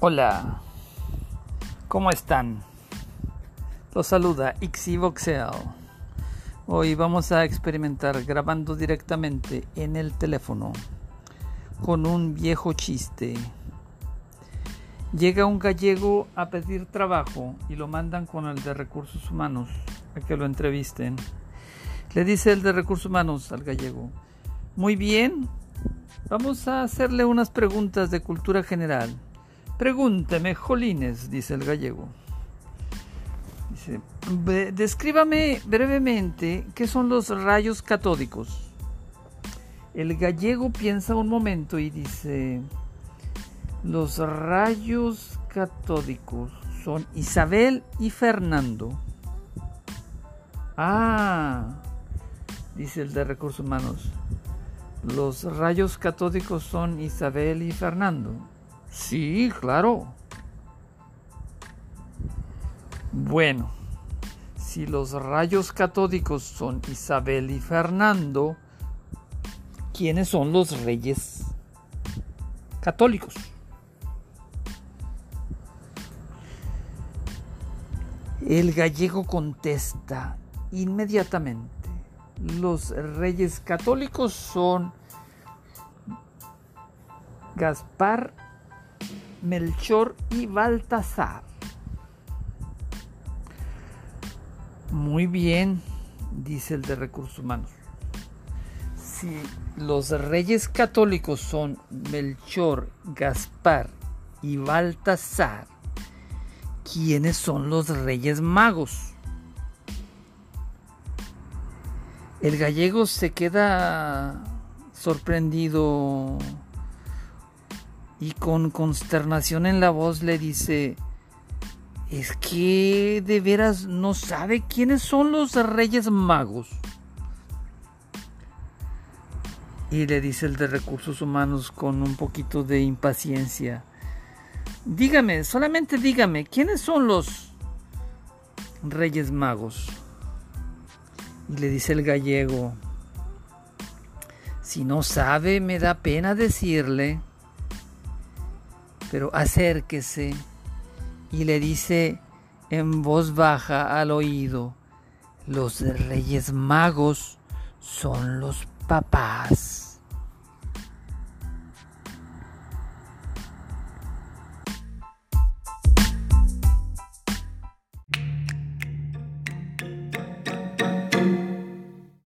Hola, ¿cómo están? Los saluda Ixivoxel. Hoy vamos a experimentar grabando directamente en el teléfono con un viejo chiste. Llega un gallego a pedir trabajo y lo mandan con el de recursos humanos a que lo entrevisten. Le dice el de recursos humanos al gallego, muy bien, vamos a hacerle unas preguntas de cultura general. Pregúnteme, Jolines, dice el gallego. Dice, descríbame brevemente qué son los rayos catódicos. El gallego piensa un momento y dice, los rayos catódicos son Isabel y Fernando. Ah, dice el de recursos humanos, los rayos catódicos son Isabel y Fernando. Sí, claro. Bueno, si los rayos catódicos son Isabel y Fernando, ¿quiénes son los reyes católicos? El gallego contesta inmediatamente, los reyes católicos son Gaspar Melchor y Baltasar. Muy bien, dice el de recursos humanos. Si los reyes católicos son Melchor, Gaspar y Baltasar, ¿quiénes son los reyes magos? El gallego se queda sorprendido y con consternación en la voz le dice, es que de veras no sabe quiénes son los reyes magos. Y le dice el de recursos humanos con un poquito de impaciencia, dígame, solamente dígame, ¿quiénes son los reyes magos? Y le dice el gallego, si no sabe, me da pena decirle pero acérquese y le dice en voz baja al oído, los reyes magos son los papás.